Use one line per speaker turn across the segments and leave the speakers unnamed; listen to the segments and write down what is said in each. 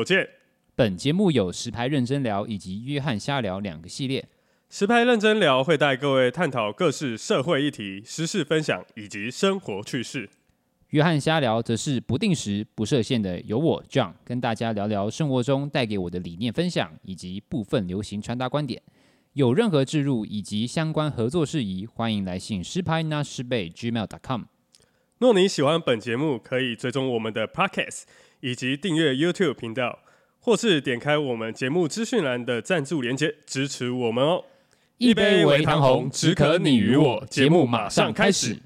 我见
本节目有实拍认真聊以及约翰瞎聊两个系列。
实拍认真聊会带各位探讨各式社会议题、时事分享以及生活趣事。
约翰瞎聊则是不定时、不设限的，由我 John 跟大家聊聊生活中带给我的理念分享，以及部分流行穿搭观点。有任何置入以及相关合作事宜，欢迎来信实拍那实贝 gmail.com。
若你喜欢本节目，可以追踪我们的 Podcast 以及订阅 YouTube 频道。或是点开我们节目资讯栏的赞助连接支持我们哦。
一杯微糖红，只可你与我。节目马上开始。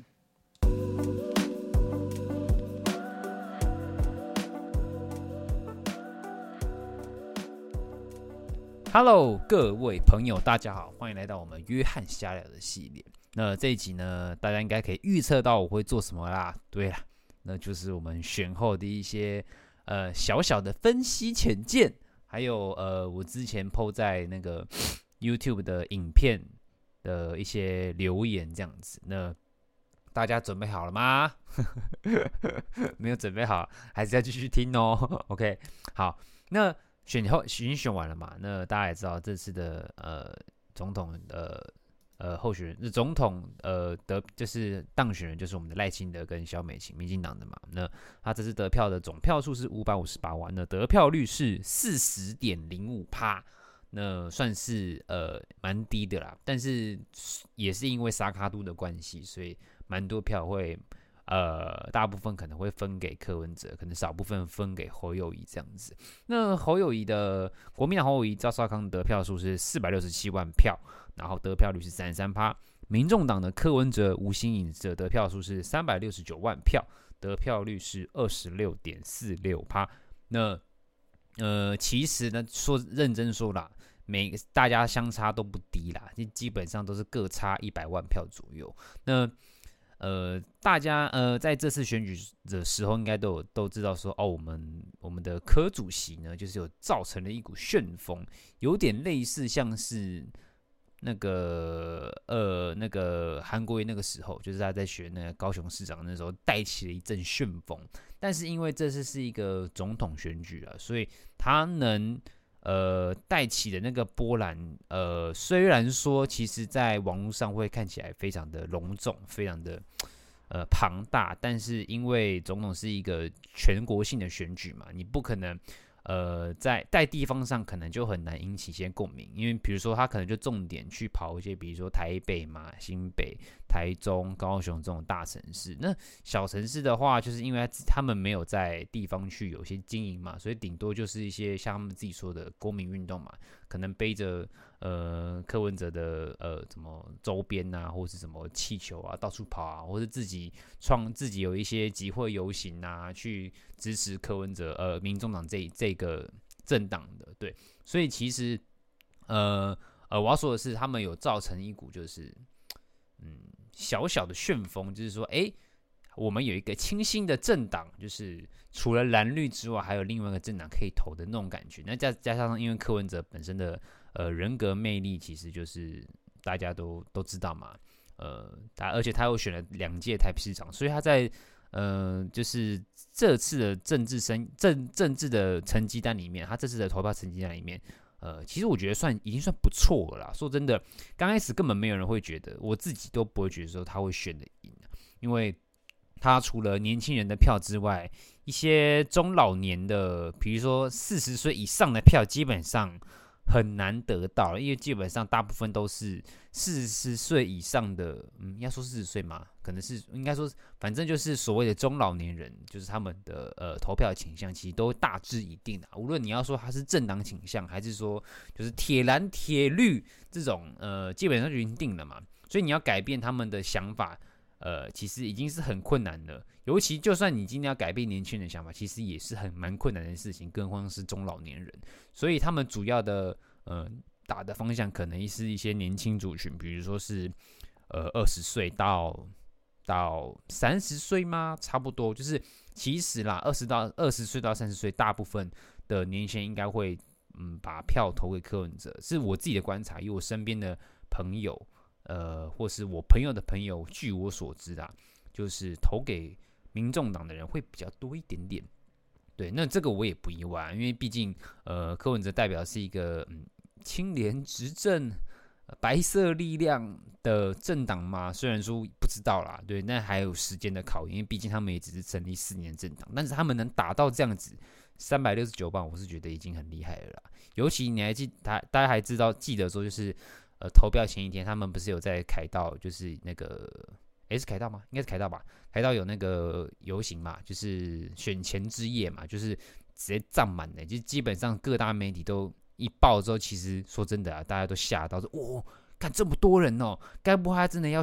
Hello，各位朋友，大家好，欢迎来到我们约翰瞎聊的系列。那这一集呢，大家应该可以预测到我会做什么啦？对啦，那就是我们选后的一些。呃，小小的分析浅见，还有呃，我之前 po 在那个 YouTube 的影片的一些留言，这样子。那大家准备好了吗？没有准备好，还是要继续听哦。OK，好，那选后已经选完了嘛？那大家也知道这次的呃总统的。呃，候选人那总统，呃，得就是当选人就是我们的赖清德跟萧美琴，民进党的嘛。那他这次得票的总票数是五百五十八万，那得票率是四十点零五趴，那算是呃蛮低的啦。但是也是因为沙卡都的关系，所以蛮多票会呃大部分可能会分给柯文哲，可能少部分分给侯友宜这样子。那侯友宜的国民党侯友宜赵少康得票数是四百六十七万票。然后得票率是三十三趴，民众党的柯文哲、吴欣盈的得票数是三百六十九万票，得票率是二十六点四六趴。那呃，其实呢，说认真说啦，每大家相差都不低啦，基本上都是各差一百万票左右。那呃，大家呃在这次选举的时候，应该都有都知道说，哦，我们我们的柯主席呢，就是有造成了一股旋风，有点类似像是。那个呃，那个韩国瑜那个时候，就是他在选那个高雄市长那时候，带起了一阵旋风。但是因为这次是一个总统选举啊，所以他能呃带起的那个波澜，呃，虽然说其实在网络上会看起来非常的隆重，非常的 呃庞大，但是因为总统是一个全国性的选举嘛，你不可能。呃，在在地方上可能就很难引起一些共鸣，因为比如说他可能就重点去跑一些，比如说台北嘛、新北、台中、高雄这种大城市。那小城市的话，就是因为他们没有在地方去有些经营嘛，所以顶多就是一些像他们自己说的公民运动嘛，可能背着。呃，柯文哲的呃，什么周边啊，或是什么气球啊，到处跑啊，或是自己创自己有一些集会游行啊，去支持柯文哲呃，民众党这这个政党的，对，所以其实呃呃，我要说的是，他们有造成一股就是嗯小小的旋风，就是说，哎，我们有一个清新的政党，就是除了蓝绿之外，还有另外一个政党可以投的那种感觉。那加加上因为柯文哲本身的。呃，人格魅力其实就是大家都都知道嘛，呃，他而且他又选了两届台北市长，所以他在呃，就是这次的政治生政政治的成绩单里面，他这次的投票成绩单里面，呃，其实我觉得算已经算不错了啦。说真的，刚开始根本没有人会觉得，我自己都不会觉得说他会选的赢，因为他除了年轻人的票之外，一些中老年的，比如说四十岁以上的票，基本上。很难得到，因为基本上大部分都是四十岁以上的，嗯，要说四十岁嘛，可能是应该说，反正就是所谓的中老年人，就是他们的呃投票倾向其实都大致已定的。无论你要说他是政党倾向，还是说就是铁蓝铁绿这种，呃，基本上就已经定了嘛。所以你要改变他们的想法，呃，其实已经是很困难了。尤其就算你今天要改变年轻人的想法，其实也是很蛮困难的事情，更何况是中老年人。所以他们主要的呃打的方向，可能是一些年轻族群，比如说是呃二十岁到到三十岁吗？差不多，就是其实啦，二十到二十岁到三十岁，大部分的年轻人应该会嗯把票投给柯文哲，是我自己的观察，以我身边的朋友呃或是我朋友的朋友，据我所知啊，就是投给。民众党的人会比较多一点点，对，那这个我也不意外，因为毕竟呃，柯文哲代表是一个嗯清廉执政、白色力量的政党嘛，虽然说不知道啦，对，那还有时间的考验，因为毕竟他们也只是成立四年政党，但是他们能打到这样子三百六十九万，我是觉得已经很厉害了啦。尤其你还记，大大家还知道记得说就是。呃，投票前一天，他们不是有在凯道，就是那个，诶，是凯道吗？应该是凯道吧。凯道有那个游行嘛，就是选前之夜嘛，就是直接站满的，就基本上各大媒体都一报之后，其实说真的啊，大家都吓到说，哇，看这么多人哦，该不会他真的要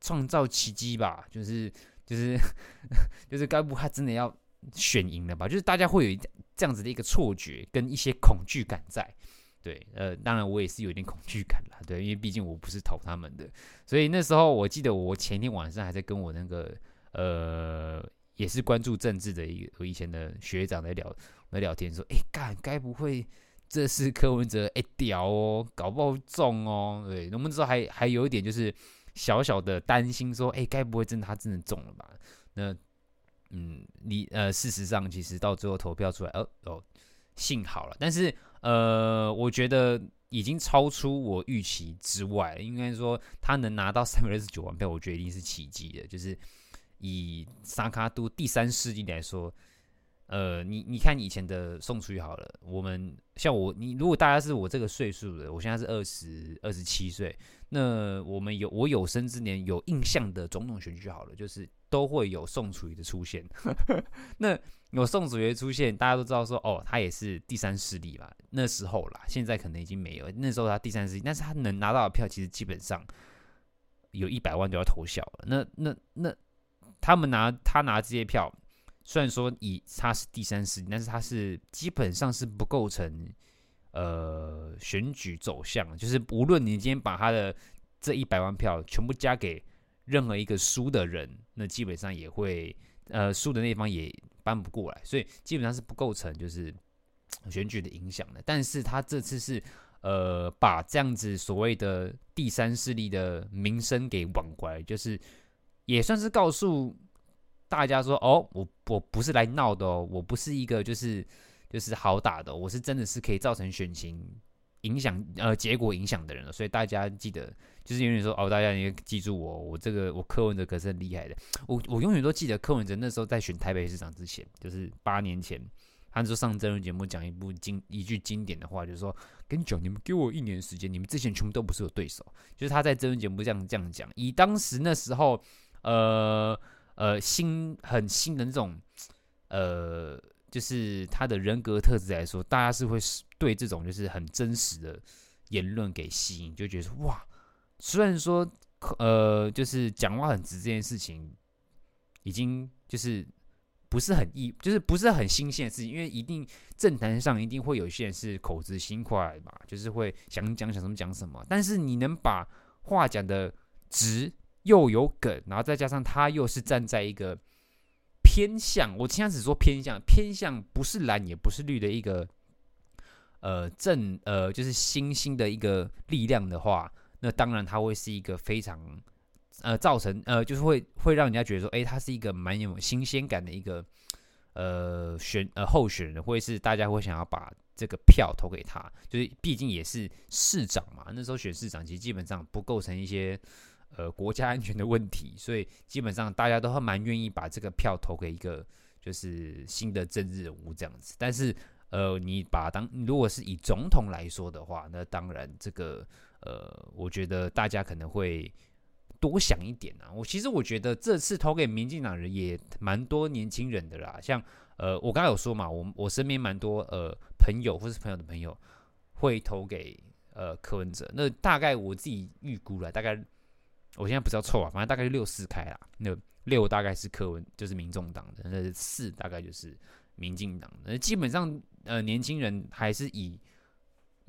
创造奇迹吧？就是就是 就是该不会他真的要选赢了吧？就是大家会有这样子的一个错觉跟一些恐惧感在。对，呃，当然我也是有一点恐惧感啦，对，因为毕竟我不是投他们的，所以那时候我记得我前天晚上还在跟我那个呃，也是关注政治的一个我以前的学长在聊在聊天，说，哎，干，该不会这是柯文哲哎屌哦，搞不好中哦，对，我们之后还还有一点就是小小的担心，说，哎，该不会真的他真的中了吧？那嗯，你呃，事实上其实到最后投票出来，哦哦，幸好了，但是。呃，我觉得已经超出我预期之外。应该说，他能拿到三百六十九万票，我觉得一定是奇迹的。就是以萨卡都第三世纪来说，呃，你你看以前的宋楚瑜好了，我们像我，你如果大家是我这个岁数的，我现在是二十二十七岁，那我们有我有生之年有印象的总统选举好了，就是都会有宋楚瑜的出现。那有宋楚瑜出现，大家都知道说，哦，他也是第三势力吧？那时候啦，现在可能已经没有。那时候他第三势力，但是他能拿到的票，其实基本上有一百万都要投小了。那那那，他们拿他拿这些票，虽然说以他是第三势力，但是他是基本上是不构成呃选举走向。就是无论你今天把他的这一百万票全部加给任何一个输的人，那基本上也会呃输的那方也。搬不过来，所以基本上是不构成就是选举的影响的。但是他这次是呃把这样子所谓的第三势力的名声给挽回，就是也算是告诉大家说，哦，我我不是来闹的哦，我不是一个就是就是好打的，我是真的是可以造成选情影响呃结果影响的人了。所以大家记得。就是永远说哦，大家也记住我，我这个我柯文哲可是很厉害的。我我永远都记得柯文哲那时候在选台北市长之前，就是八年前，他就上真人节目讲一部经一句经典的话，就是说跟你讲，你们给我一年时间，你们之前全部都不是我对手。就是他在真人节目这样这样讲，以当时那时候呃呃新很新的那种呃，就是他的人格特质来说，大家是会对这种就是很真实的言论给吸引，就觉得哇。虽然说，呃，就是讲话很直这件事情，已经就是不是很易，就是不是很新鲜的事情，因为一定政坛上一定会有些人是口直心快嘛，就是会想讲想什么讲什么。但是你能把话讲的直又有梗，然后再加上他又是站在一个偏向，我经常只说偏向，偏向不是蓝也不是绿的一个，呃，正呃就是新兴的一个力量的话。那当然，他会是一个非常，呃，造成呃，就是会会让人家觉得说，哎，他是一个蛮有新鲜感的一个，呃，选呃候选人，或者是大家会想要把这个票投给他，就是毕竟也是市长嘛，那时候选市长其实基本上不构成一些呃国家安全的问题，所以基本上大家都会蛮愿意把这个票投给一个就是新的政治人物这样子。但是呃，你把当如果是以总统来说的话，那当然这个。呃，我觉得大家可能会多想一点啊。我其实我觉得这次投给民进党人也蛮多年轻人的啦。像呃，我刚才有说嘛，我我身边蛮多呃朋友或是朋友的朋友会投给呃柯文哲。那大概我自己预估了，大概我现在不知道错啊，反正大概六四开啦。那六大概是柯文，就是民众党的；那四大概就是民进党的。基本上呃，年轻人还是以。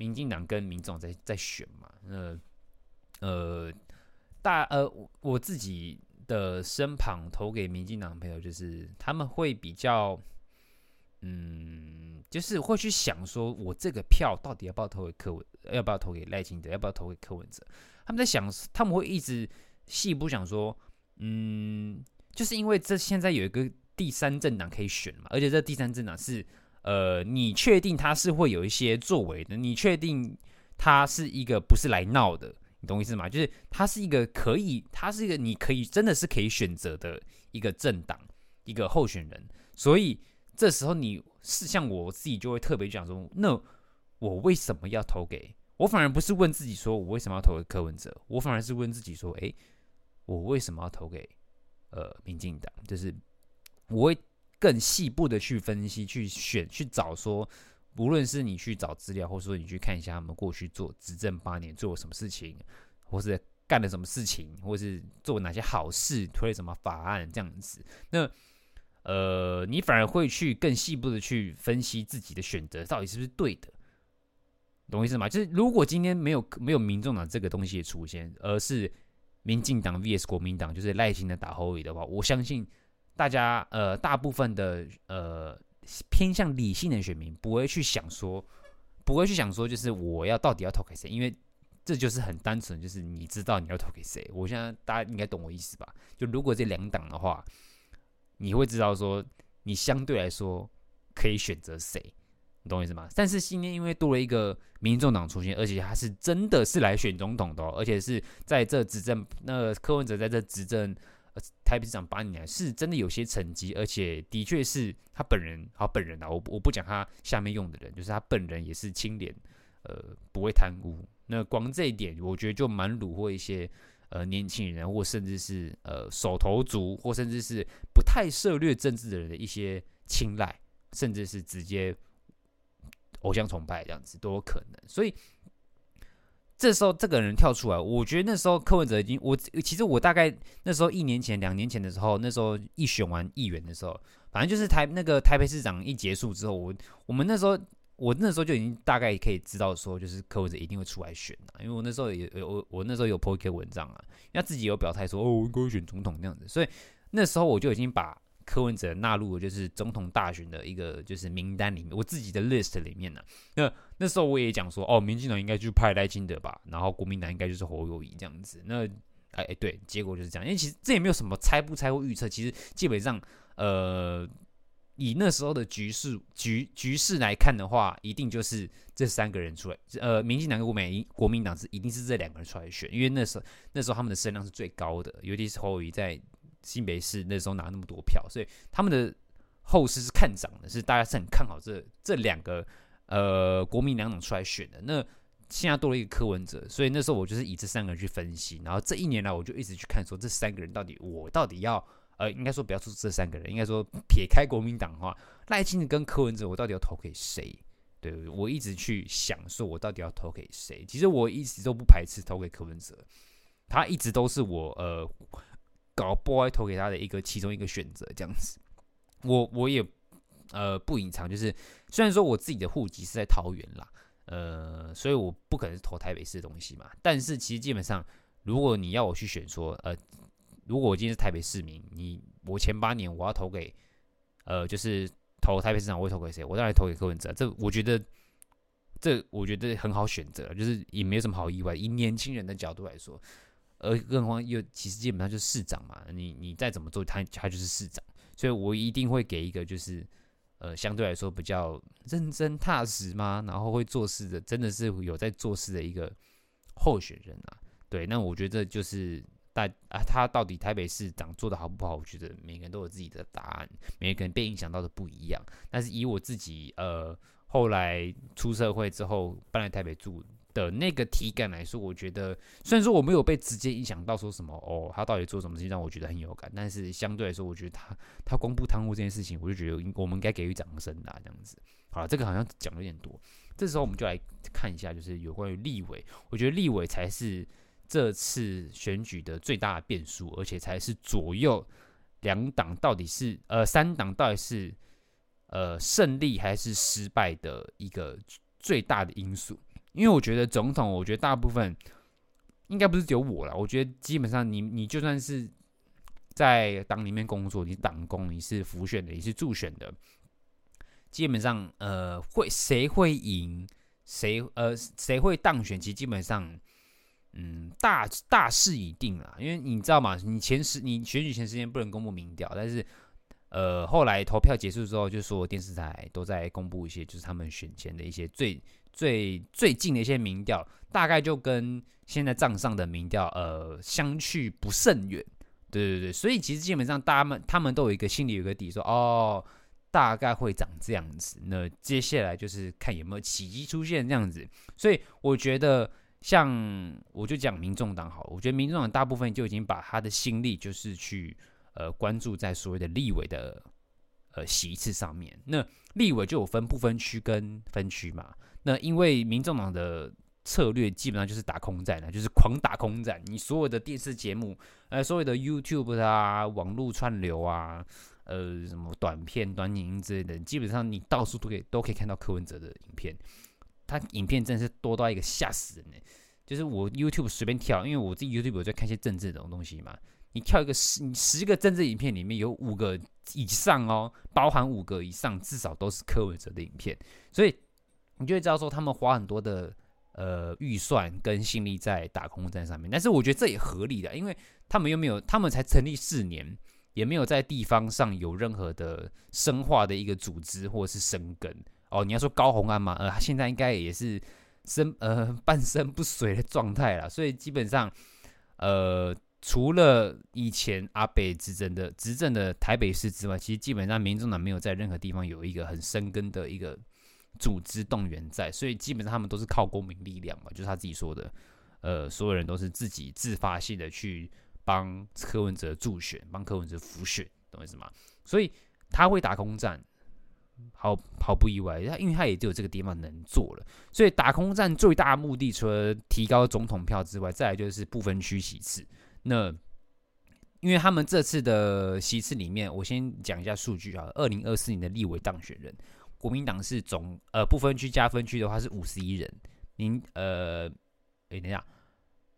民进党跟民众在在选嘛，呃呃大呃我自己的身旁投给民进党的朋友，就是他们会比较，嗯，就是会去想说，我这个票到底要不要投给柯文，要不要投给赖清德，要不要投给柯文哲？他们在想，他们会一直细部想说，嗯，就是因为这现在有一个第三政党可以选嘛，而且这第三政党是呃，你确定他是会有一些作为的，你确定他是一个不是来闹的，你懂意思吗？就是他是一个可以，他是一个你可以真的是可以选择的一个政党，一个候选人，所以这时候你是像我自己就会特别讲说，那我为什么要投给？我反而不是问自己说我为什么要投给柯文哲，我反而是问自己说，诶，我为什么要投给呃民进党？就是我会。更细部的去分析、去选、去找，说，无论是你去找资料，或者说你去看一下他们过去做执政八年做了什么事情，或是干了什么事情，或是做哪些好事、推了什么法案这样子，那呃，你反而会去更细部的去分析自己的选择到底是不是对的，懂我意思吗？就是如果今天没有没有民众党这个东西的出现，而是民进党 VS 国民党，就是赖清德打侯友宜的话，我相信。大家呃，大部分的呃偏向理性的选民不会去想说，不会去想说，就是我要到底要投给谁？因为这就是很单纯，就是你知道你要投给谁。我现在大家应该懂我意思吧？就如果这两党的话，你会知道说，你相对来说可以选择谁，懂我意思吗？但是今天因为多了一个民众党出现，而且他是真的是来选总统的哦，而且是在这执政，那柯文哲在这执政。台北市长八年来是真的有些成绩，而且的确是他本人，好本人啊，我我不讲他下面用的人，就是他本人也是清廉，呃，不会贪污。那光这一点，我觉得就蛮虏获一些呃年轻人，或甚至是呃手头族，或甚至是不太涉略政治的人的一些青睐，甚至是直接偶像崇拜这样子都有可能，所以。这时候这个人跳出来，我觉得那时候柯文哲已经，我其实我大概那时候一年前、两年前的时候，那时候一选完议员的时候，反正就是台那个台北市长一结束之后，我我们那时候我那时候就已经大概可以知道说，就是柯文哲一定会出来选了，因为我那时候也有我我那时候有 po 一篇文章啊，他自己有表态说哦，我应该选总统那样子，所以那时候我就已经把。柯文哲纳入就是总统大选的一个就是名单里面，我自己的 list 里面呢。那那时候我也讲说，哦，民进党应该就派赖清德吧，然后国民党应该就是侯友宜这样子。那哎哎，对，结果就是这样。因为其实这也没有什么猜不猜或预测，其实基本上，呃，以那时候的局势局局势来看的话，一定就是这三个人出来，呃，民进党跟国民国民党是一定是这两个人出来选，因为那时候那时候他们的声量是最高的，尤其是侯友宜在。新北市那时候拿那么多票，所以他们的后市是看涨的，是大家是很看好这这两个呃国民两党出来选的。那现在多了一个柯文哲，所以那时候我就是以这三个人去分析，然后这一年来我就一直去看说这三个人到底我到底要呃应该说不要说这三个人，应该说撇开国民党的话，赖清德跟柯文哲我到底要投给谁？对，我一直去想说我到底要投给谁？其实我一直都不排斥投给柯文哲，他一直都是我呃。搞 boy 投给他的一个其中一个选择，这样子，我我也呃不隐藏，就是虽然说我自己的户籍是在桃园啦，呃，所以我不可能是投台北市的东西嘛。但是其实基本上，如果你要我去选说，呃，如果我今天是台北市民，你我前八年我要投给，呃，就是投台北市长，我会投给谁？我当然投给柯文哲。这我觉得，这我觉得很好选择，就是也没有什么好意外。以年轻人的角度来说。而更何况又其实基本上就是市长嘛，你你再怎么做，他他就是市长，所以我一定会给一个就是呃相对来说比较认真踏实嘛，然后会做事的，真的是有在做事的一个候选人啊。对，那我觉得就是大啊，他到底台北市长做的好不好？我觉得每个人都有自己的答案，每个人被影响到的不一样。但是以我自己呃后来出社会之后搬来台北住。的那个体感来说，我觉得虽然说我没有被直接影响到说什么哦，他到底做什么事情让我觉得很有感，但是相对来说，我觉得他他公布贪污这件事情，我就觉得我们应该给予掌声啦这样子。好了，这个好像讲的有点多，这时候我们就来看一下，就是有关于立委，我觉得立委才是这次选举的最大的变数，而且才是左右两党到底是呃三党到底是呃胜利还是失败的一个最大的因素。因为我觉得总统，我觉得大部分应该不是只有我啦。我觉得基本上你你就算是在党里面工作，你党工，你是辅选的，你是助选的，基本上呃会谁会赢，谁呃谁会当选，其实基本上嗯大大势已定了。因为你知道嘛？你前十你选举前十天不能公布民调，但是呃，后来投票结束之后，就说电视台都在公布一些，就是他们选前的一些最最最近的一些民调，大概就跟现在账上的民调，呃，相去不甚远。对对对，所以其实基本上，大家们他们都有一个心里有个底说，哦，大概会长这样子。那接下来就是看有没有奇迹出现这样子。所以我觉得。像我就讲民众党好，我觉得民众党大部分就已经把他的心力就是去呃关注在所谓的立委的呃席次上面。那立委就有分不分区跟分区嘛。那因为民众党的策略基本上就是打空战了，就是狂打空战。你所有的电视节目，呃，所有的 YouTube 啊、网络串流啊、呃，什么短片、短影音之类的，基本上你到处都可以都可以看到柯文哲的影片。他影片真的是多到一个吓死人呢，就是我 YouTube 随便跳，因为我自己 YouTube 我在看一些政治这种东西嘛。你跳一个十十个政治影片里面有五个以上哦，包含五个以上，至少都是柯文哲的影片，所以你就会知道说他们花很多的呃预算跟心力在打空战上面。但是我觉得这也合理的，因为他们又没有，他们才成立四年，也没有在地方上有任何的深化的一个组织或者是生根。哦，你要说高虹安嘛？呃，他现在应该也是生呃半身不遂的状态了，所以基本上，呃，除了以前阿北执政的执政的台北市之外，其实基本上民众党没有在任何地方有一个很深根的一个组织动员在，所以基本上他们都是靠公民力量嘛，就是他自己说的，呃，所有人都是自己自发性的去帮柯文哲助选，帮柯文哲辅选，懂我意思吗？所以他会打空战。毫毫不意外，他因为他也只有这个地方能做了，所以打空战最大目的，除了提高总统票之外，再来就是不分区席次。那因为他们这次的席次里面，我先讲一下数据啊，二零二四年的立委当选人，国民党是总呃不分区加分区的话是五十一人，民呃，哎等一下，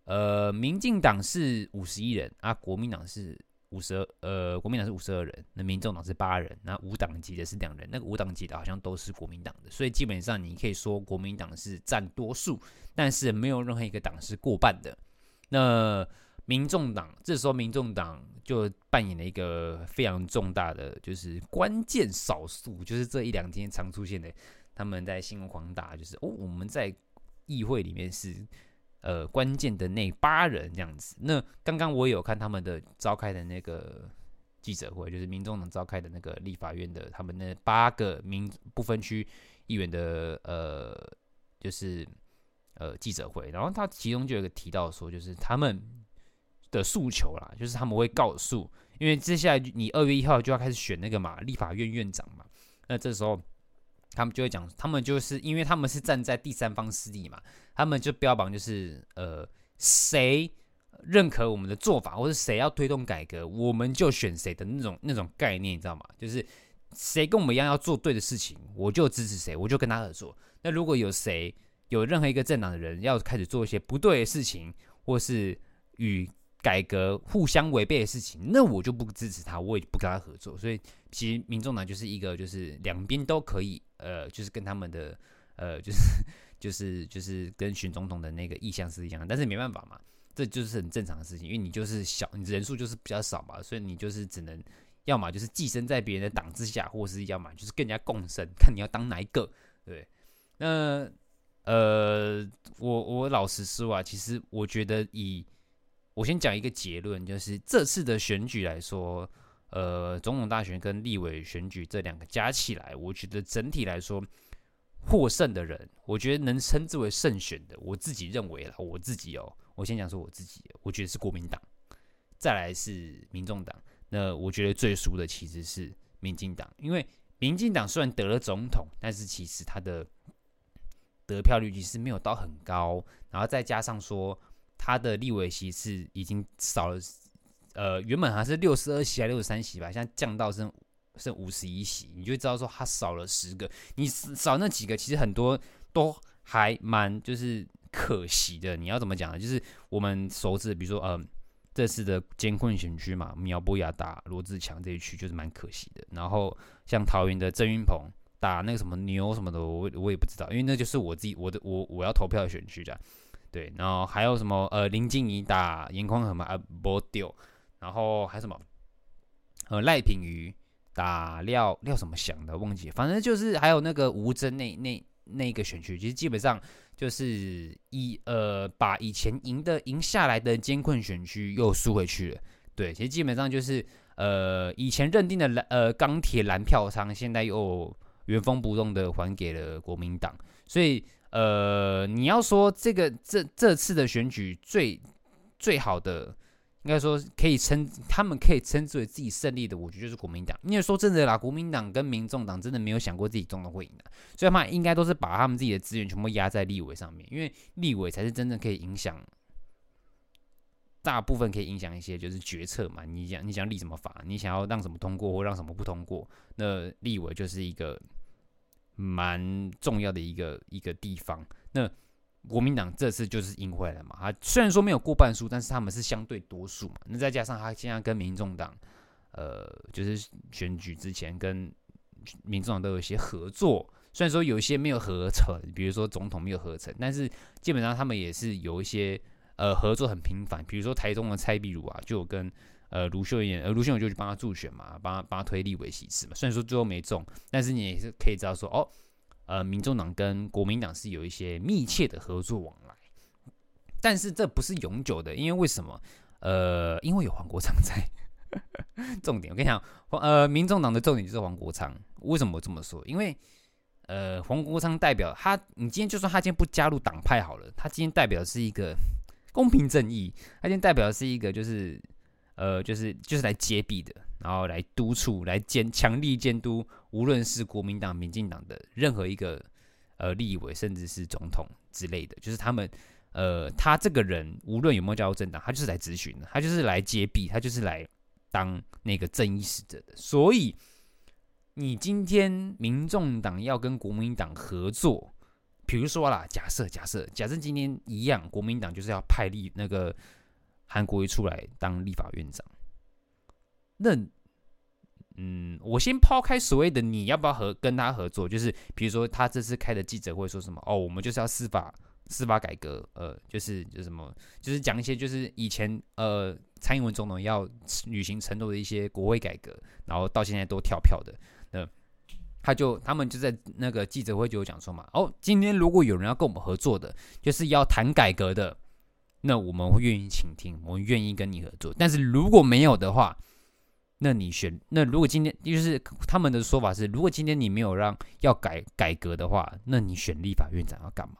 呃，民进党是五十一人啊，国民党是。五十二，呃，国民党是五十二人，那民众党是八人，那无党籍的是两人，那个无党籍的好像都是国民党的，所以基本上你可以说国民党是占多数，但是没有任何一个党是过半的。那民众党这时候，民众党就扮演了一个非常重大的，就是关键少数，就是这一两天常出现的，他们在新闻狂打，就是哦，我们在议会里面是。呃，关键的那八人这样子。那刚刚我有看他们的召开的那个记者会，就是民众党召开的那个立法院的他们那八个民不分区议员的呃，就是呃记者会。然后他其中就有一个提到说，就是他们的诉求啦，就是他们会告诉，因为接下来你二月一号就要开始选那个嘛立法院院长嘛，那这时候。他们就会讲，他们就是因为他们是站在第三方势力嘛，他们就标榜就是呃，谁认可我们的做法，或是谁要推动改革，我们就选谁的那种那种概念，你知道吗？就是谁跟我们一样要做对的事情，我就支持谁，我就跟他合作。那如果有谁有任何一个政党的人要开始做一些不对的事情，或是与改革互相违背的事情，那我就不支持他，我也不跟他合作。所以其实民众党就是一个，就是两边都可以，呃，就是跟他们的，呃，就是就是就是跟选总统的那个意向是一样的。但是没办法嘛，这就是很正常的事情，因为你就是小，你人数就是比较少嘛，所以你就是只能要么就是寄生在别人的党之下，或是要么就是更加共生，看你要当哪一个，对。那呃，我我老实说啊，其实我觉得以我先讲一个结论，就是这次的选举来说，呃，总统大选跟立委选举这两个加起来，我觉得整体来说获胜的人，我觉得能称之为胜选的，我自己认为啦，我自己哦，我先讲说我自己，我觉得是国民党，再来是民众党，那我觉得最输的其实是民进党，因为民进党虽然得了总统，但是其实他的得票率其实没有到很高，然后再加上说。他的立委席是已经少了，呃，原本还是六十二席还六十三席吧，现在降到剩剩五十一席，你就知道说他少了十个，你少那几个，其实很多都还蛮就是可惜的。你要怎么讲呢？就是我们熟知，比如说，呃，这次的监困选区嘛，苗博雅打罗志强这一区就是蛮可惜的。然后像桃园的郑云鹏打那个什么牛什么的，我我也不知道，因为那就是我自己我的我我要投票的选区的。对，然后还有什么？呃，林静仪打颜宽和嘛，啊，不丢。然后还有什么？呃，赖品妤打廖廖什么祥的忘记，反正就是还有那个吴峥那那那个选区，其实基本上就是以呃把以前赢的赢下来的艰困选区又输回去了。对，其实基本上就是呃以前认定的蓝呃钢铁蓝票仓，现在又原封不动的还给了国民党。所以呃你要说这个这这次的选举最最好的。应该说可以称，他们可以称之为自己胜利的，我觉得就是国民党。因为说真的啦，国民党跟民众党真的没有想过自己总统会赢的，所以他应该都是把他们自己的资源全部压在立委上面，因为立委才是真正可以影响，大部分可以影响一些就是决策嘛。你想你想立什么法，你想要让什么通过或让什么不通过，那立委就是一个蛮重要的一个一个地方。那国民党这次就是赢回来了嘛，他虽然说没有过半数，但是他们是相对多数嘛。那再加上他现在跟民众党，呃，就是选举之前跟民众党都有一些合作，虽然说有一些没有合成，比如说总统没有合成，但是基本上他们也是有一些呃合作很频繁。比如说台中的蔡壁如啊，就有跟呃卢秀燕，呃卢秀燕就去帮他助选嘛，帮他帮他推立委席次嘛。虽然说最后没中，但是你也是可以知道说哦。呃，民众党跟国民党是有一些密切的合作往来，但是这不是永久的，因为为什么？呃，因为有黄国昌在。重点，我跟你讲，呃，民众党的重点就是黄国昌。为什么我这么说？因为呃，黄国昌代表他，你今天就算他今天不加入党派好了，他今天代表的是一个 公平正义，他今天代表的是一个就是呃，就是就是来揭弊的。然后来督促，来监强力监督，无论是国民党、民进党的任何一个呃立委，甚至是总统之类的，就是他们呃，他这个人无论有没有加入政党，他就是来咨询的，他就是来揭弊，他就是来当那个正义使者的。所以，你今天民众党要跟国民党合作，比如说啦，假设假设假设今天一样，国民党就是要派立那个韩国瑜出来当立法院长。那，嗯，我先抛开所谓的你要不要和跟他合作，就是比如说他这次开的记者会说什么哦，我们就是要司法司法改革，呃，就是就什么，就是讲一些就是以前呃蔡英文总统要履行承诺的一些国会改革，然后到现在都跳票的，那他就他们就在那个记者会就有讲说嘛，哦，今天如果有人要跟我们合作的，就是要谈改革的，那我们会愿意倾听，我们愿意跟你合作，但是如果没有的话。那你选那如果今天就是他们的说法是，如果今天你没有让要改改革的话，那你选立法院长要干嘛？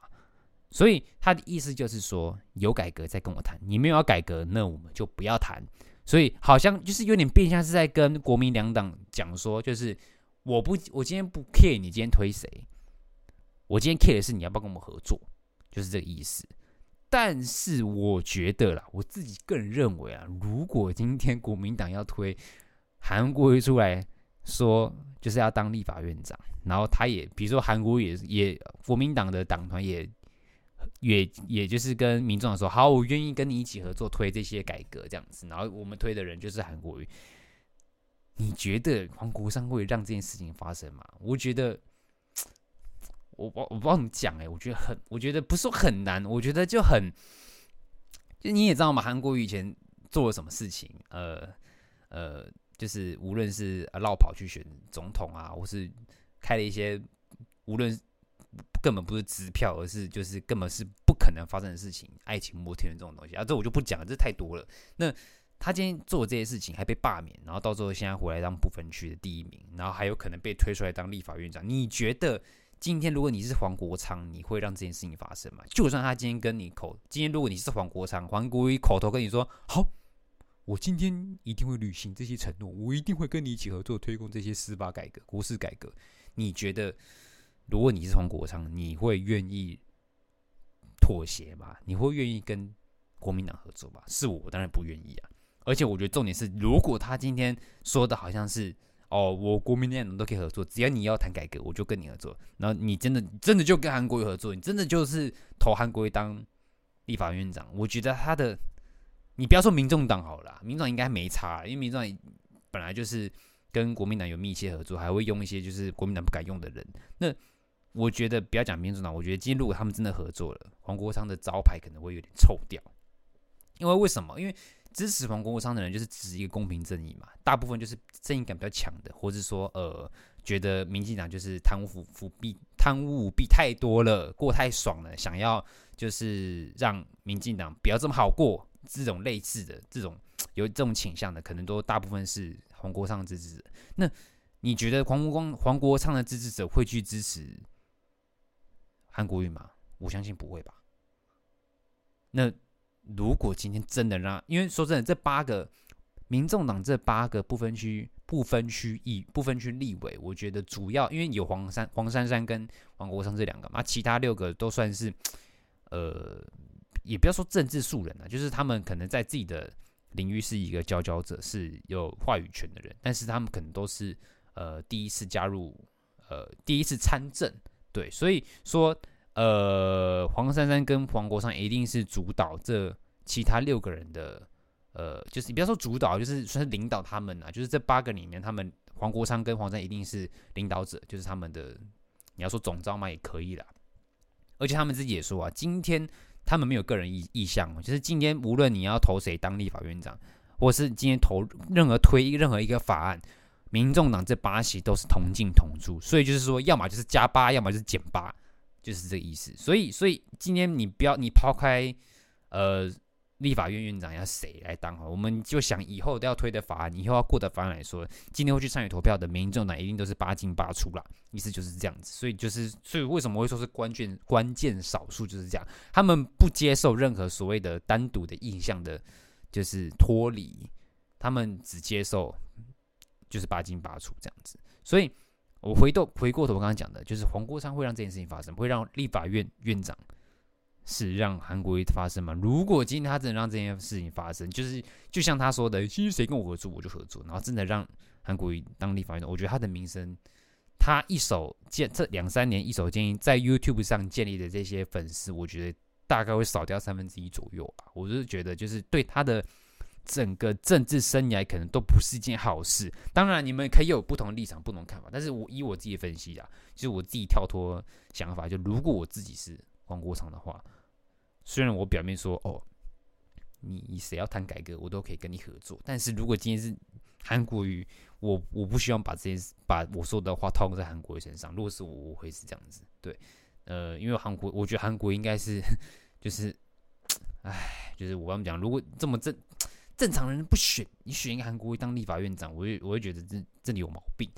所以他的意思就是说，有改革再跟我谈，你没有要改革，那我们就不要谈。所以好像就是有点变相是在跟国民两党讲说，就是我不我今天不 care 你今天推谁，我今天 care 的是你要不要跟我们合作，就是这个意思。但是我觉得啦，我自己个人认为啊，如果今天国民党要推。韩国瑜出来说，就是要当立法院长，然后他也，比如说韩国也也国民党的党团也也也就是跟民众说，好，我愿意跟你一起合作推这些改革这样子，然后我们推的人就是韩国瑜。你觉得黄国昌会让这件事情发生吗？我觉得，我我我不知道怎么讲哎，我觉得很，我觉得不是说很难，我觉得就很，就你也知道嘛，韩国瑜以前做了什么事情，呃呃。就是无论是绕跑去选总统啊，或是开了一些无论根本不是支票，而是就是根本是不可能发生的事情，爱情摩天轮这种东西啊，这我就不讲了，这太多了。那他今天做这些事情还被罢免，然后到时候现在回来当不分区的第一名，然后还有可能被推出来当立法院长。你觉得今天如果你是黄国昌，你会让这件事情发生吗？就算他今天跟你口，今天如果你是黄国昌，黄国瑜口头跟你说好。我今天一定会履行这些承诺，我一定会跟你一起合作推动这些司法改革、国事改革。你觉得，如果你是黄国昌，你会愿意妥协吗？你会愿意跟国民党合作吗？是，我当然不愿意啊。而且我觉得重点是，如果他今天说的好像是哦，我国民党都可以合作，只要你要谈改革，我就跟你合作。然后你真的真的就跟韩国瑜合作，你真的就是投韩国瑜当立法院长，我觉得他的。你不要说民众党好了，民众党应该没差，因为民众党本来就是跟国民党有密切合作，还会用一些就是国民党不敢用的人。那我觉得不要讲民众党，我觉得今天如果他们真的合作了，黄国昌的招牌可能会有点臭掉。因为为什么？因为支持黄国昌的人就是支持一个公平正义嘛，大部分就是正义感比较强的，或是说呃觉得民进党就是贪污腐腐弊贪污舞弊太多了，过太爽了，想要就是让民进党不要这么好过，这种类似的这种有这种倾向的，可能都大部分是黄国昌的支持者。那你觉得黄国光黄国昌的支持者会去支持韩国瑜吗？我相信不会吧。那。如果今天真的让，因为说真的，这八个民众党这八个不分区不分区议不分区立委，我觉得主要因为有黄珊黄珊珊跟黄国昌这两个嘛，其他六个都算是 呃，也不要说政治素人啊，就是他们可能在自己的领域是一个佼佼者，是有话语权的人，但是他们可能都是呃第一次加入呃第一次参政，对，所以说。呃，黄珊珊跟黄国昌一定是主导这其他六个人的，呃，就是你不要说主导，就是算是领导他们啊。就是这八个里面，他们黄国昌跟黄珊一定是领导者，就是他们的，你要说总召嘛也可以啦。而且他们自己也说啊，今天他们没有个人意意向，就是今天无论你要投谁当立法院长，或是今天投任何推任何一个法案，民众党这八席都是同进同出，所以就是说，要么就是加八，要么就是减八。就是这个意思，所以，所以今天你不要你抛开，呃，立法院院长要谁来当哈，我们就想以后都要推的法案，以后要过的法案来说，今天会去参与投票的民众党一定都是八进八出啦，意思就是这样子，所以就是，所以为什么会说是关键关键少数就是这样，他们不接受任何所谓的单独的意向的，就是脱离，他们只接受就是八进八出这样子，所以。我回头回过头，我刚刚讲的就是黄国昌会让这件事情发生，会让立法院院长是让韩国瑜发生吗？如果今天他真的让这件事情发生，就是就像他说的，其实谁跟我合作我就合作，然后真的让韩国瑜当立法院长，我觉得他的名声，他一手建这两三年一手建议在 YouTube 上建立的这些粉丝，我觉得大概会少掉三分之一左右吧。我是觉得就是对他的。整个政治生涯可能都不是一件好事。当然，你们可以有不同的立场、不同看法。但是我以我自己分析啊，就是我自己跳脱想法，就如果我自己是黄国昌的话，虽然我表面说哦，你谁要谈改革，我都可以跟你合作。但是如果今天是韩国瑜，我我不希望把这件事把我说的话套用在韩国瑜身上。如果是我，我会是这样子。对，呃，因为韩国，我觉得韩国应该是 就是，哎，就是我刚刚讲，如果这么正。正常人不选，你选一个韩国瑜当立法院长，我会我会觉得这这里有毛病。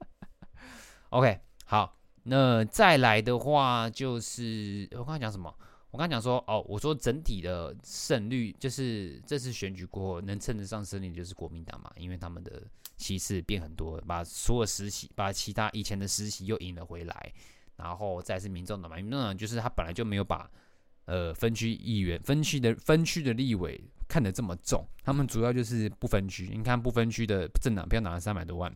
OK，好，那再来的话就是我刚才讲什么？我刚才讲说哦，我说整体的胜率就是这次选举过后能称得上胜利就是国民党嘛，因为他们的席次变很多，把所有实习把其他以前的实习又赢了回来，然后再是民众党嘛，民众党就是他本来就没有把呃分区议员分区的分区的立委。看得这么重，他们主要就是不分区。你看不分区的政党票拿了三百多万，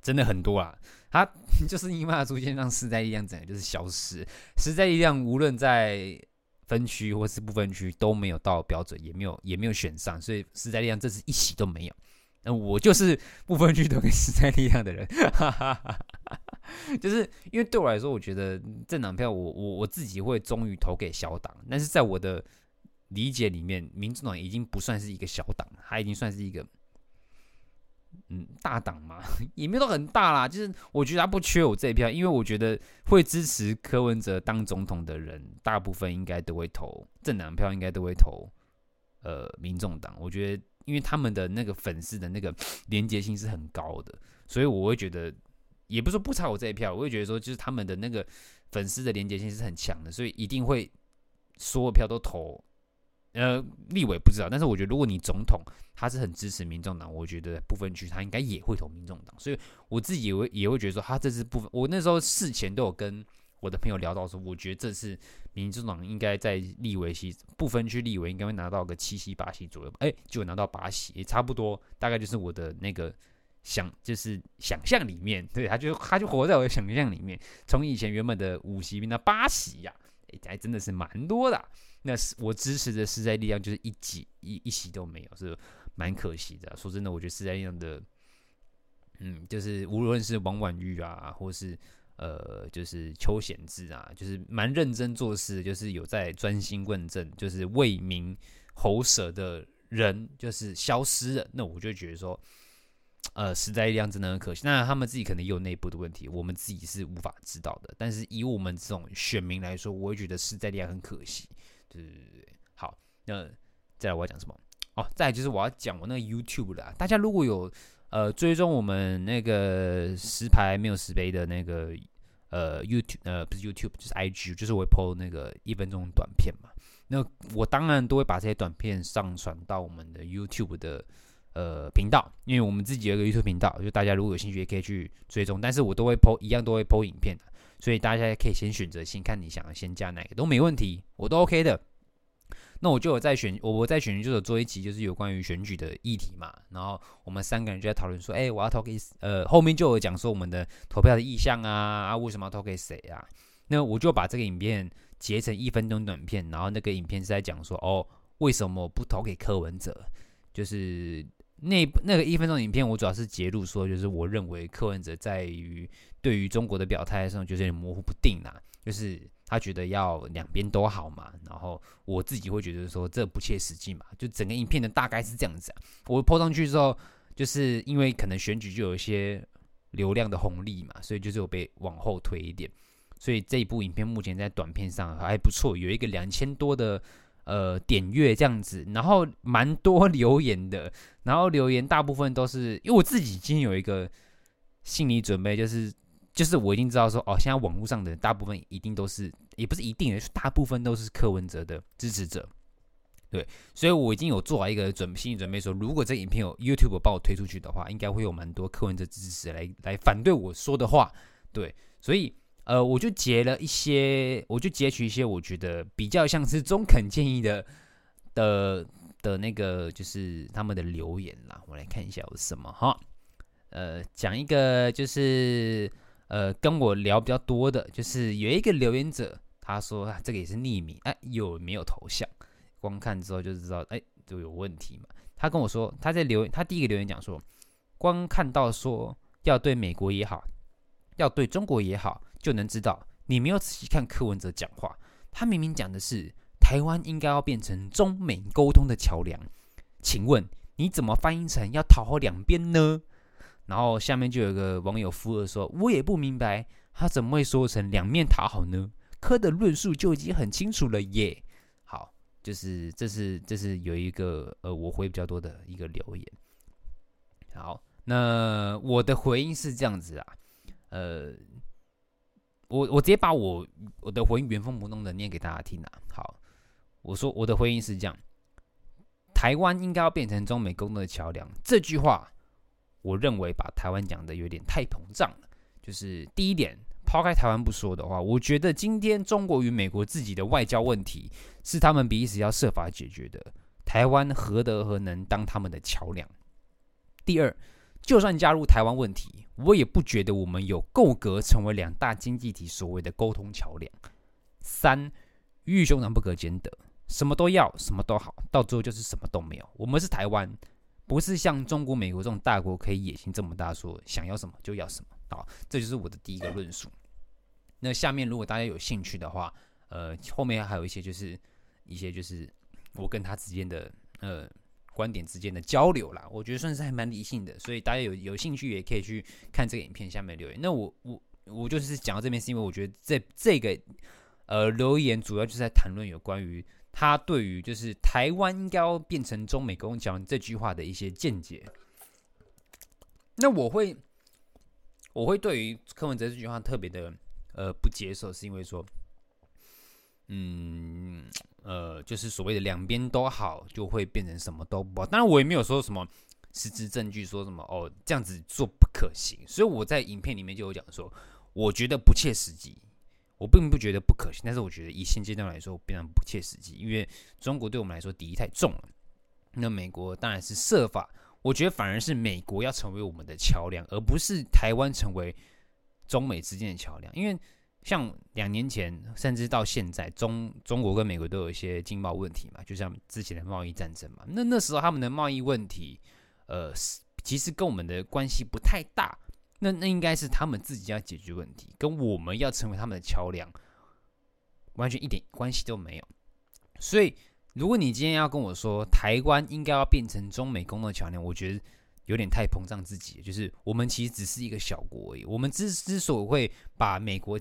真的很多啊。他 就是因为他逐渐让时代力量整个就是消失，时代力量无论在分区或是不分区都没有到标准，也没有也没有选上，所以时代力量这次一席都没有。那我就是不分区投给时代力量的人，就是因为对我来说，我觉得政党票我我我自己会忠于投给小党，但是在我的。理解里面，民主党已经不算是一个小党，他已经算是一个嗯大党嘛，也没有很大啦。就是我觉得他不缺我这一票，因为我觉得会支持柯文哲当总统的人，大部分应该都会投政党票，应该都会投呃民众党。我觉得，因为他们的那个粉丝的那个连结性是很高的，所以我会觉得，也不是说不差我这一票，我会觉得说，就是他们的那个粉丝的连结性是很强的，所以一定会所有票都投。呃，立委不知道，但是我觉得如果你总统他是很支持民众党，我觉得不分区他应该也会投民众党，所以我自己也会也会觉得说他这次部分，我那时候事前都有跟我的朋友聊到说，我觉得这次民众党应该在立委席不分区立委应该会拿到个七席八席左右，哎，就拿到八席，也差不多，大概就是我的那个想就是想象里面，对，他就他就活在我的想象里面，从以前原本的五席变到八席呀、啊，哎，还真的是蛮多的。那是我支持的时代力量，就是一席一一席都没有，是蛮可惜的。说真的，我觉得时代力量的，嗯，就是无论是王婉玉啊，或是呃，就是邱显志啊，就是蛮认真做事，就是有在专心问政，就是为民喉舌的人，就是消失了。那我就觉得说，呃，实在力量真的很可惜。那他们自己可能有内部的问题，我们自己是无法知道的。但是以我们这种选民来说，我会觉得时代力量很可惜。对对对，好，那再来我要讲什么？哦，再来就是我要讲我那个 YouTube 啦。大家如果有呃追踪我们那个石牌没有石碑的那个呃 YouTube 呃不是 YouTube 就是 IG，就是我会 PO 那个一分钟短片嘛。那我当然都会把这些短片上传到我们的 YouTube 的呃频道，因为我们自己有一个 YouTube 频道，就大家如果有兴趣也可以去追踪。但是我都会 PO 一样都会 PO 影片，所以大家也可以先选择性看你想要先加哪个都没问题，我都 OK 的。那我就有在选，我我在选举就有做一集，就是有关于选举的议题嘛。然后我们三个人就在讨论说，哎、我要投给呃，后面就有讲说我们的投票的意向啊，啊，为什么要投给谁啊？那我就把这个影片截成一分钟短片，然后那个影片是在讲说，哦，为什么不投给柯文哲？就是那那个一分钟影片，我主要是揭露说，就是我认为柯文哲在于对于中国的表态上，就是有点模糊不定啦，就是。他觉得要两边都好嘛，然后我自己会觉得说这不切实际嘛，就整个影片的大概是这样子。我 po 上去之后，就是因为可能选举就有一些流量的红利嘛，所以就是有被往后推一点。所以这一部影片目前在短片上还不错，有一个两千多的呃点阅这样子，然后蛮多留言的，然后留言大部分都是因为我自己已经有一个心理准备，就是。就是我已经知道说，哦，现在网络上的大部分一定都是，也不是一定，是大部分都是柯文哲的支持者，对，所以我已经有做好一个准心理准备，说如果这影片有 YouTube 帮我推出去的话，应该会有蛮多柯文哲支持来来反对我说的话，对，所以呃，我就截了一些，我就截取一些我觉得比较像是中肯建议的的的那个，就是他们的留言啦，我来看一下有什么哈，呃，讲一个就是。呃，跟我聊比较多的，就是有一个留言者，他说这个也是匿名，哎，有没有头像？光看之后就知道，哎，就有问题嘛。他跟我说，他在留，他第一个留言讲说，光看到说要对美国也好，要对中国也好，就能知道你没有仔细看柯文哲讲话。他明明讲的是台湾应该要变成中美沟通的桥梁，请问你怎么翻译成要讨好两边呢？然后下面就有个网友附和说：“我也不明白他怎么会说成两面讨好呢？柯的论述就已经很清楚了耶。”好，就是这是这是有一个呃我回比较多的一个留言。好，那我的回应是这样子啊，呃，我我直接把我我的回应原封不动的念给大家听啊。好，我说我的回应是这样：台湾应该要变成中美沟通的桥梁。这句话。我认为把台湾讲的有点太膨胀了。就是第一点，抛开台湾不说的话，我觉得今天中国与美国自己的外交问题是他们彼此要设法解决的。台湾何德何能当他们的桥梁？第二，就算加入台湾问题，我也不觉得我们有够格成为两大经济体所谓的沟通桥梁。三，鱼与熊掌不可兼得，什么都要，什么都好，到最后就是什么都没有。我们是台湾。不是像中国、美国这种大国可以野心这么大，说想要什么就要什么。好，这就是我的第一个论述。那下面如果大家有兴趣的话，呃，后面还有一些就是一些就是我跟他之间的呃观点之间的交流啦，我觉得算是还蛮理性的，所以大家有有兴趣也可以去看这个影片下面留言。那我我我就是讲到这边，是因为我觉得这这个呃留言主要就是在谈论有关于。他对于就是台湾应该要变成中美沟通桥梁这句话的一些见解，那我会我会对于柯文哲这句话特别的呃不接受，是因为说，嗯呃，就是所谓的两边都好，就会变成什么都不好。当然，我也没有说什么实质证据说什么哦这样子做不可行，所以我在影片里面就有讲说，我觉得不切实际。我并不觉得不可行，但是我觉得以现阶段来说非常不切实际，因为中国对我们来说敌意太重了。那美国当然是设法，我觉得反而是美国要成为我们的桥梁，而不是台湾成为中美之间的桥梁。因为像两年前，甚至到现在，中中国跟美国都有一些经贸问题嘛，就像之前的贸易战争嘛。那那时候他们的贸易问题，呃，其实跟我们的关系不太大。那那应该是他们自己要解决问题，跟我们要成为他们的桥梁，完全一点关系都没有。所以，如果你今天要跟我说台湾应该要变成中美公的桥梁，我觉得有点太膨胀自己。就是我们其实只是一个小国而已。我们之之所以会把美国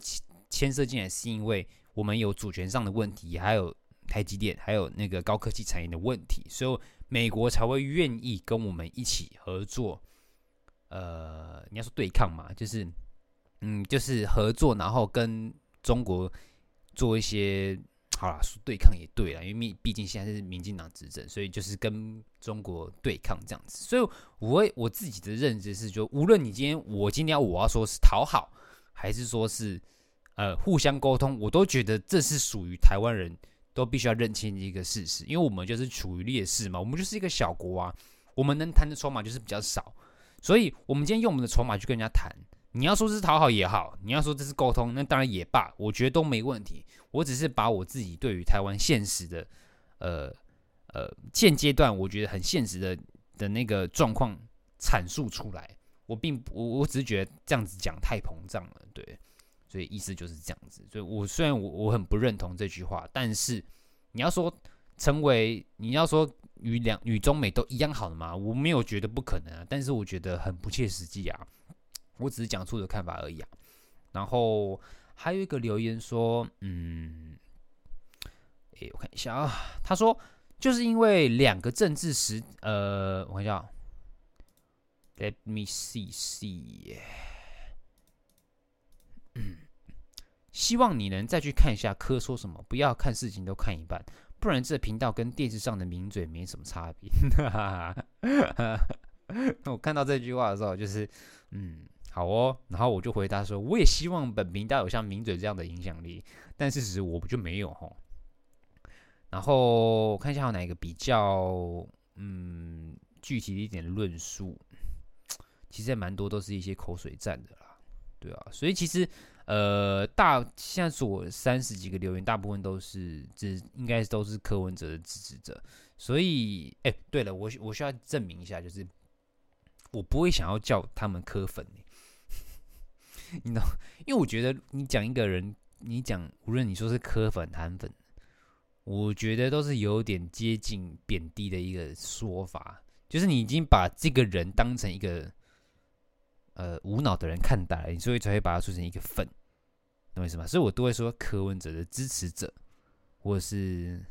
牵涉进来，是因为我们有主权上的问题，还有台积电，还有那个高科技产业的问题，所以美国才会愿意跟我们一起合作。呃，你要说对抗嘛，就是，嗯，就是合作，然后跟中国做一些，好啦，说对抗也对啦，因为毕竟现在是民进党执政，所以就是跟中国对抗这样子。所以，我我自己的认知是，就无论你今天我今天要我要说是讨好，还是说是呃互相沟通，我都觉得这是属于台湾人都必须要认清的一个事实，因为我们就是处于劣势嘛，我们就是一个小国啊，我们能谈的筹码就是比较少。所以，我们今天用我们的筹码去跟人家谈。你要说是讨好也好，你要说这是沟通，那当然也罢，我觉得都没问题。我只是把我自己对于台湾现实的，呃呃，现阶段我觉得很现实的的那个状况阐述出来。我并，我我只是觉得这样子讲太膨胀了，对。所以意思就是这样子。所以我虽然我我很不认同这句话，但是你要说成为，你要说。与两与中美都一样好的吗？我没有觉得不可能啊，但是我觉得很不切实际啊。我只是讲出的看法而已啊。然后还有一个留言说，嗯，诶，我看一下啊，他说就是因为两个政治时，呃，我看一下，Let me see see，嗯，希望你能再去看一下科说什么，不要看事情都看一半。不然这频道跟电视上的名嘴没什么差别。我看到这句话的时候，就是嗯，好哦。然后我就回答说，我也希望本频道有像名嘴这样的影响力，但事实我不就没有吼。然后我看一下有哪一个比较嗯具体一点论述，其实也蛮多都是一些口水战的啦，对啊，所以其实。呃，大现在所三十几个留言，大部分都是这应该都是柯文哲的支持者，所以，哎，对了，我我需要证明一下，就是我不会想要叫他们柯粉，你知道，因为我觉得你讲一个人，你讲无论你说是柯粉、韩粉，我觉得都是有点接近贬低的一个说法，就是你已经把这个人当成一个。呃，无脑的人看待，所以才会把它说成一个粉，懂我意思吗？所以我都会说柯文哲的支持者，或者是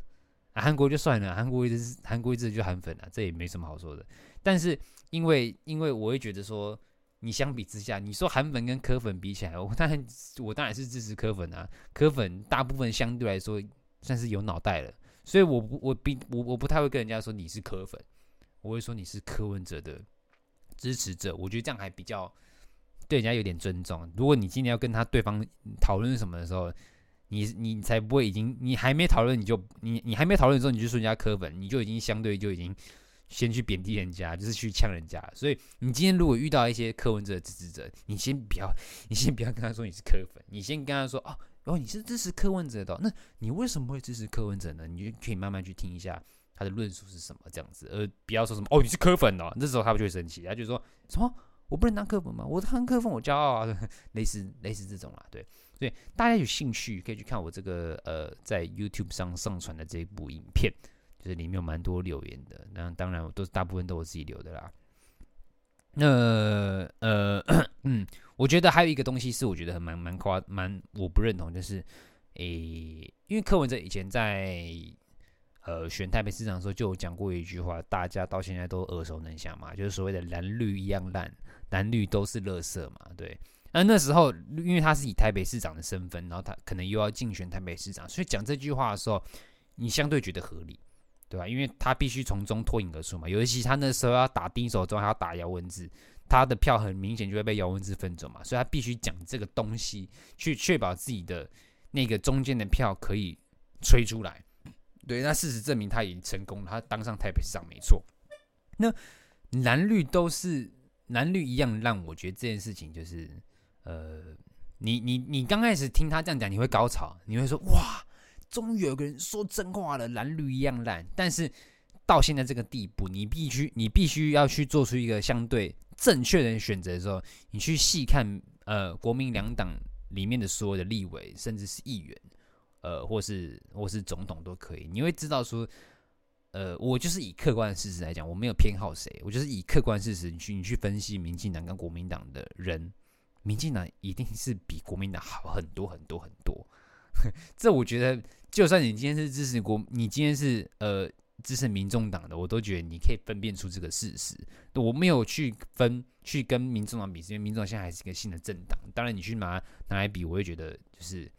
啊，韩国就算了，韩国一直是韩国一直就韩粉啊，这也没什么好说的。但是因为因为我会觉得说，你相比之下，你说韩粉跟柯粉比起来，我当然我当然是支持柯粉啊，柯粉大部分相对来说算是有脑袋了，所以我不我比我我不太会跟人家说你是柯粉，我会说你是柯文哲的。支持者，我觉得这样还比较对人家有点尊重。如果你今天要跟他对方讨论什么的时候，你你才不会已经你还没讨论你就你你还没讨论的时候你就说人家柯粉，你就已经相对就已经先去贬低人家，就是去呛人家。所以你今天如果遇到一些柯文哲的支持者，你先不要你先不要跟他说你是柯粉，你先跟他说哦哦你是支持柯文哲的，那你为什么会支持柯文哲呢？你就可以慢慢去听一下。他的论述是什么这样子，而不要说什么哦，你是柯粉哦，那时候他不就会生气，他就说什么我不能当柯粉吗？我当柯粉我骄傲啊，类似类似这种啦，对，所以大家有兴趣可以去看我这个呃在 YouTube 上上传的这一部影片，就是里面有蛮多留言的，那当然我都是大部分都我自己留的啦。那呃 嗯，我觉得还有一个东西是我觉得很蛮蛮夸蛮我不认同，就是诶、因为柯文哲以前在。呃，选台北市长的时候就有讲过一句话，大家到现在都耳熟能详嘛，就是所谓的蓝绿一样烂，蓝绿都是垃圾嘛，对。而那时候，因为他是以台北市长的身份，然后他可能又要竞选台北市长，所以讲这句话的时候，你相对觉得合理，对吧？因为他必须从中脱颖而出嘛，尤其他那时候要打丁手中，还要打姚文智，他的票很明显就会被姚文智分走嘛，所以他必须讲这个东西，去确保自己的那个中间的票可以吹出来。对，那事实证明他已经成功了，他当上台北市长没错。那蓝绿都是蓝绿一样烂，我觉得这件事情就是，呃，你你你刚开始听他这样讲，你会高潮，你会说哇，终于有个人说真话了，蓝绿一样烂。但是到现在这个地步，你必须你必须要去做出一个相对正确的选择的时候，你去细看呃国民两党里面的所有的立委，甚至是议员，呃，或是或是总统都可以，你会知道说，呃，我就是以客观的事实来讲，我没有偏好谁，我就是以客观事实你去你去分析民进党跟国民党的人，民进党一定是比国民党好很多很多很多。这我觉得，就算你今天是支持国，你今天是呃。支持民众党的，我都觉得你可以分辨出这个事实。我没有去分去跟民众党比，因为民众党现在还是一个新的政党。当然，你去拿拿来比，我会觉得就是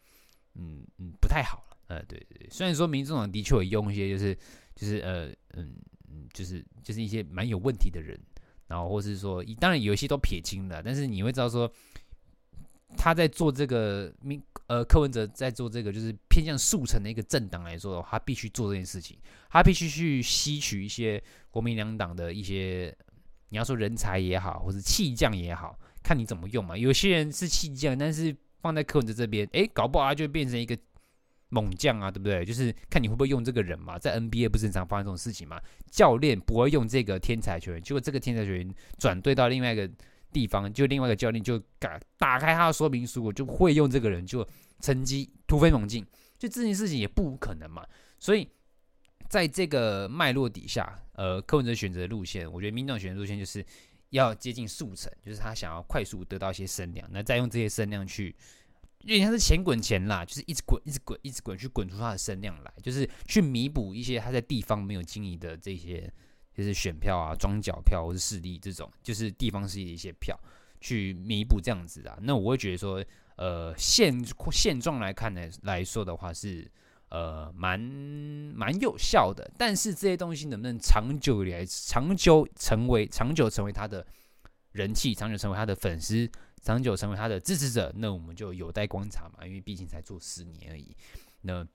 嗯嗯不太好了。呃，对对对，虽然说民众党的确有用一些，就是就是呃嗯嗯，就是就是一些蛮有问题的人，然后或是说，当然有一些都撇清了，但是你会知道说。他在做这个民呃柯文哲在做这个就是偏向速成的一个政党来说的话，他必须做这件事情，他必须去吸取一些国民两党的一些，你要说人才也好，或是气将也好，看你怎么用嘛。有些人是气将，但是放在柯文哲这边，诶，搞不好他就变成一个猛将啊，对不对？就是看你会不会用这个人嘛。在 NBA 不是经常发生这种事情嘛？教练不会用这个天才球员，结果这个天才球员转队到另外一个。地方就另外一个教练就打打开他的说明书，我就会用这个人，就成绩突飞猛进，就这件事情也不可能嘛。所以在这个脉络底下，呃，柯文哲选择路线，我觉得民众选择路线就是要接近速成，就是他想要快速得到一些声量，那再用这些声量去，因为他是钱滚钱啦，就是一直滚，一直滚，一直滚，去滚出他的声量来，就是去弥补一些他在地方没有经营的这些。就是选票啊，庄脚票或是势力这种，就是地方势力的一些票，去弥补这样子啊。那我会觉得说，呃，现现状来看呢，来说的话是，呃，蛮蛮有效的。但是这些东西能不能长久以来，长久成为，长久成为他的人气，长久成为他的粉丝，长久成为他的支持者，那我们就有待观察嘛。因为毕竟才做十年而已。那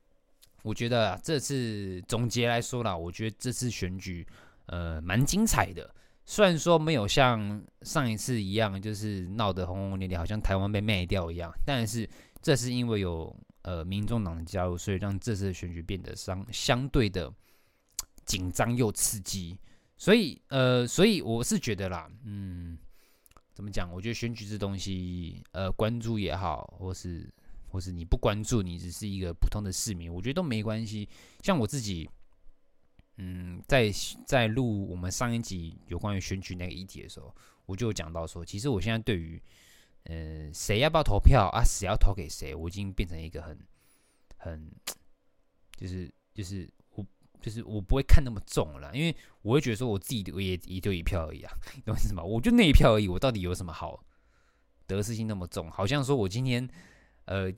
我觉得啊，这次总结来说啦，我觉得这次选举。呃，蛮精彩的。虽然说没有像上一次一样，就是闹得轰轰烈烈，好像台湾被卖掉一样。但是这是因为有呃民众党的加入，所以让这次的选举变得相相对的紧张又刺激。所以呃，所以我是觉得啦，嗯，怎么讲？我觉得选举这东西，呃，关注也好，或是或是你不关注，你只是一个普通的市民，我觉得都没关系。像我自己。嗯，在在录我们上一集有关于选举那个议题的时候，我就讲到说，其实我现在对于，呃，谁要不要投票啊，谁要投给谁，我已经变成一个很很，就是就是就是我不会看那么重了，因为我会觉得说我自己我也也就一票而已啊，懂我意思吗？我就那一票而已，我到底有什么好得失心那么重？好像说我今天呃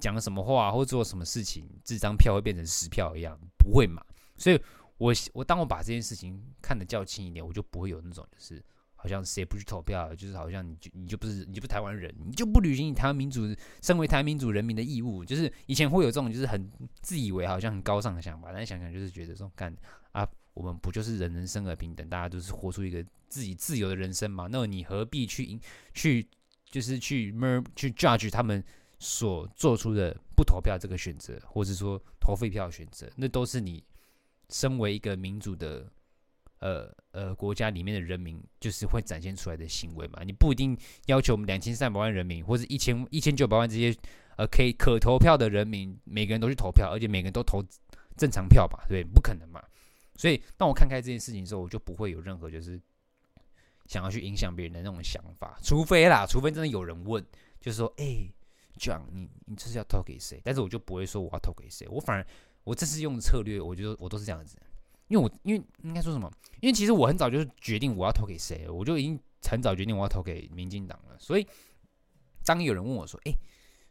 讲什么话或做什么事情，这张票会变成十票一样，不会嘛？所以。我我当我把这件事情看得较轻一点，我就不会有那种就是好像谁不去投票，就是好像你就你就不是你就不是台湾人，你就不履行你台湾民主身为台湾民主人民的义务。就是以前会有这种就是很自以为好像很高尚的想法，但想想就是觉得说干啊，我们不就是人人生而平等，大家都是活出一个自己自由的人生嘛？那你何必去去就是去 mer 去 judge 他们所做出的不投票这个选择，或者说投废票选择？那都是你。身为一个民主的，呃呃国家里面的人民，就是会展现出来的行为嘛。你不一定要求我们两千三百万人民，或者一千一千九百万这些呃可以可投票的人民，每个人都去投票，而且每个人都投正常票吧？对，不可能嘛。所以当我看开这件事情的时候，我就不会有任何就是想要去影响别人的那种想法，除非啦，除非真的有人问，就是说，哎、欸，这样你你这是要投给谁？但是我就不会说我要投给谁，我反而。我这次用策略，我觉得我都是这样子，因为我因为应该说什么？因为其实我很早就决定我要投给谁，我就已经很早决定我要投给民进党了。所以当有人问我说：“哎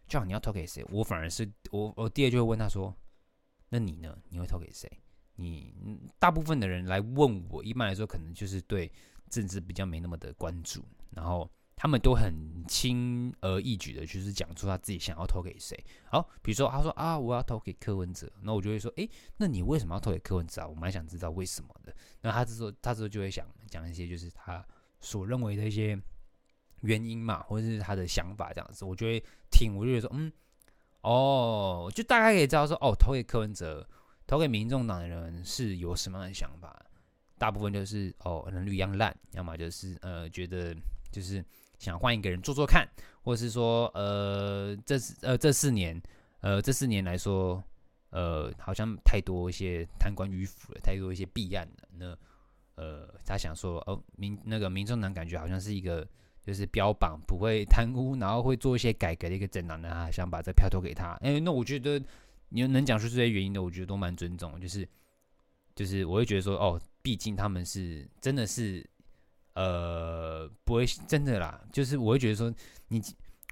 ，John，你要投给谁？”我反而是我我第二就会问他说：“那你呢？你会投给谁？”你大部分的人来问我，一般来说可能就是对政治比较没那么的关注，然后。他们都很轻而易举的，就是讲出他自己想要投给谁。好，比如说他说啊，我要投给柯文哲，那我就会说，诶，那你为什么要投给柯文哲啊？我蛮想知道为什么的。那他之后，他之后就会想讲一些，就是他所认为的一些原因嘛，或者是他的想法这样子。我就会听，我就会说，嗯，哦，就大概可以知道说，哦，投给柯文哲，投给民众党的人是有什么样的想法。大部分就是哦能力一样烂，要么就是呃觉得就是想换一个人做做看，或是说呃这呃这四年呃这四年来说呃好像太多一些贪官迂腐了，太多一些弊案了。那呃他想说哦民那个民众党感觉好像是一个就是标榜不会贪污，然后会做一些改革的一个政党呢，他想把这票投给他。哎，那我觉得你能讲出这些原因的，我觉得都蛮尊重，就是就是我会觉得说哦。毕竟他们是真的是，呃，不会真的啦。就是我会觉得说，你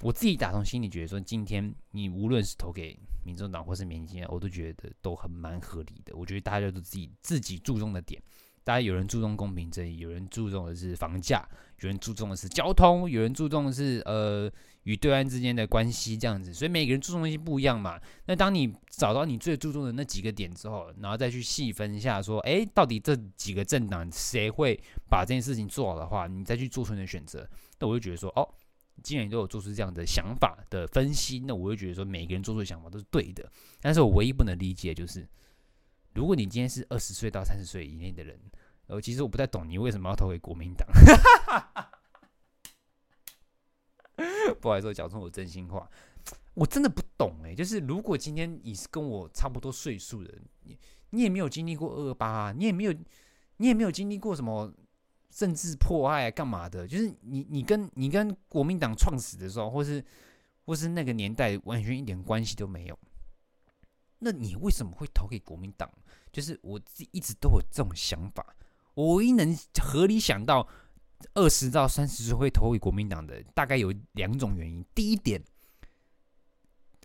我自己打从心里觉得说，今天你无论是投给民众党或是民进党，我都觉得都很蛮合理的。我觉得大家都自己自己注重的点。大家有人注重公平正义，有人注重的是房价，有人注重的是交通，有人注重的是呃与对岸之间的关系这样子，所以每个人注重东西不一样嘛。那当你找到你最注重的那几个点之后，然后再去细分一下，说，诶，到底这几个政党谁会把这件事情做好的话，你再去做出你的选择。那我就觉得说，哦，既然你都有做出这样的想法的分析，那我就觉得说，每个人做出的想法都是对的。但是我唯一不能理解就是。如果你今天是二十岁到三十岁以内的人，呃，其实我不太懂你为什么要投给国民党。不好意思，我讲出我真心话，我真的不懂哎。就是如果今天你是跟我差不多岁数的，你你也没有经历过二八，你也没有你也没有经历过什么政治迫害啊，干嘛的？就是你你跟你跟国民党创始的时候，或是或是那个年代，完全一点关系都没有。那你为什么会投给国民党？就是我自己一直都有这种想法。我唯一能合理想到二十到三十岁会投给国民党的，大概有两种原因。第一点，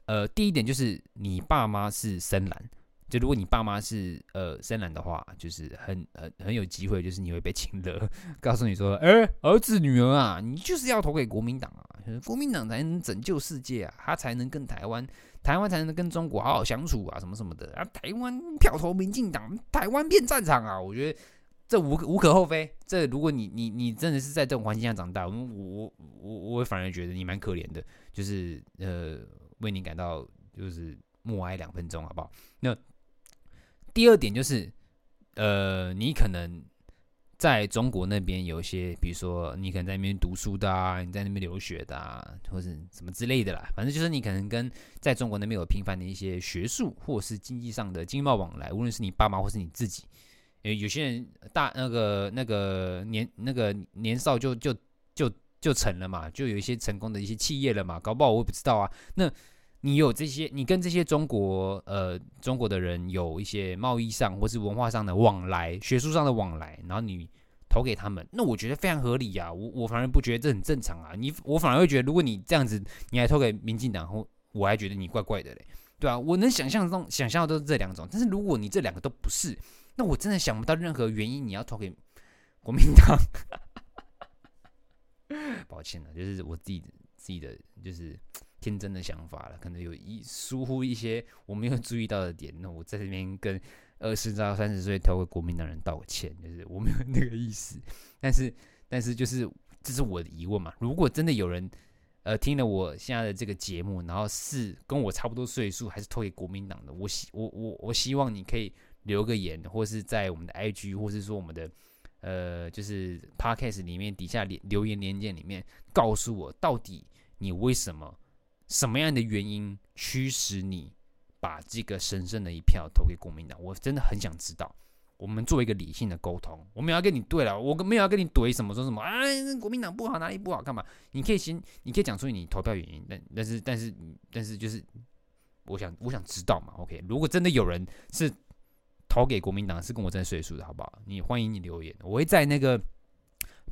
呃，第一点就是你爸妈是深蓝。就如果你爸妈是呃深蓝的话，就是很很很有机会，就是你会被亲的，告诉你说，哎、儿子女儿啊，你就是要投给国民党啊，国民党才能拯救世界啊，他才能跟台湾，台湾才能跟中国好好相处啊，什么什么的啊，台湾票投民进党，台湾变战场啊，我觉得这无无可厚非。这如果你你你真的是在这种环境下长大，我我我我反而觉得你蛮可怜的，就是呃为你感到就是默哀两分钟，好不好？那。第二点就是，呃，你可能在中国那边有一些，比如说你可能在那边读书的啊，你在那边留学的啊，或是什么之类的啦。反正就是你可能跟在中国那边有频繁的一些学术或是经济上的经贸往来，无论是你爸妈或是你自己。呃，有些人大那个那个年那个年少就就就就成了嘛，就有一些成功的一些企业了嘛，搞不好我也不知道啊。那你有这些，你跟这些中国呃中国的人有一些贸易上或是文化上的往来，学术上的往来，然后你投给他们，那我觉得非常合理呀、啊。我我反而不觉得这很正常啊。你我反而会觉得，如果你这样子，你还投给民进党，我我还觉得你怪怪的嘞，对啊，我能想象中想象的都是这两种，但是如果你这两个都不是，那我真的想不到任何原因你要投给国民党。抱歉了，就是我自己自己的就是。天真的想法了，可能有一疏忽一些我没有注意到的点。那我在这边跟二十到三十岁投给国民党人道个歉，就是我没有那个意思。但是，但是就是这是我的疑问嘛。如果真的有人呃听了我现在的这个节目，然后是跟我差不多岁数，还是投给国民党的，我希我我我希望你可以留个言，或是在我们的 IG，或是说我们的呃就是 Podcast 里面底下留留言连结里面，告诉我到底你为什么。什么样的原因驱使你把这个神圣的一票投给国民党？我真的很想知道。我们做一个理性的沟通，我们要跟你对了，我没有要跟你怼什么说什么。哎，国民党不好，哪里不好？干嘛？你可以先，你可以讲出你投票原因。但但是但是但是就是，我想我想知道嘛。OK，如果真的有人是投给国民党，是跟我争岁数的，好不好？你欢迎你留言，我会在那个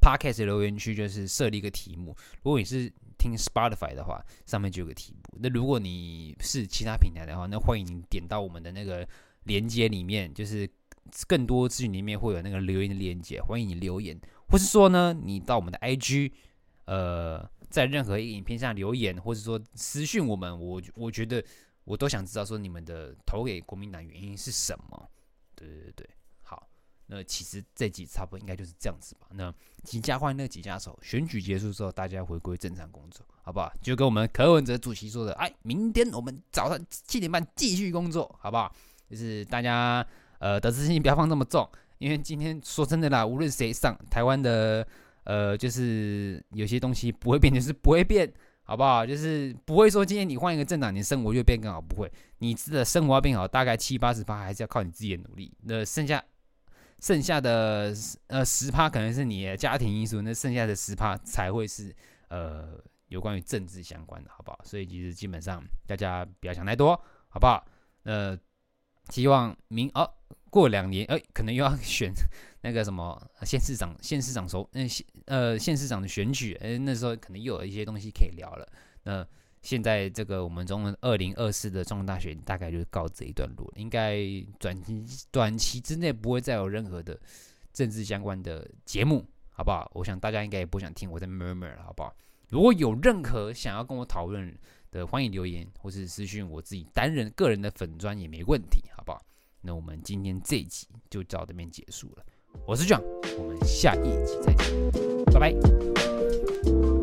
Podcast 留言区就是设立一个题目。如果你是听 Spotify 的话，上面就有个题目。那如果你是其他平台的话，那欢迎你点到我们的那个连接里面，就是更多资讯里面会有那个留言的连接，欢迎你留言，或是说呢，你到我们的 IG，呃，在任何一个影片上留言，或者说私讯我们，我我觉得我都想知道说你们的投给国民党原因是什么？对对对。那其实这集差不多应该就是这样子吧。那几家欢迎那几家手，选举结束之后，大家回归正常工作，好不好？就跟我们柯文哲主席说的，哎，明天我们早上七点半继续工作，好不好？就是大家呃得失心不要放这么重，因为今天说真的啦，无论谁上台湾的，呃，就是有些东西不会变，就是不会变，好不好？就是不会说今天你换一个政党，你生活就变更好，不会。你的生活要变好，大概七八十趴还是要靠你自己的努力。那剩下剩下的呃十趴可能是你的家庭因素，那剩下的十趴才会是呃有关于政治相关的，好不好？所以其实基本上大家不要想太多，好不好？呃，希望明哦。过两年，哎、可能又要 选那个什么县市长、县市长首，嗯，县呃县市长的选举，哎、那时候可能又有一些东西可以聊了。那现在这个我们中文二零二四的总统大选大概就是告这一段落，应该短期短期之内不会再有任何的政治相关的节目，好不好？我想大家应该也不想听我在 murmur 了，好不好？如果有任何想要跟我讨论的，欢迎留言或是私讯我自己单人个人的粉专也没问题，好不好？那我们今天这一集就到这边结束了。我是 John，我们下一集再见，拜拜。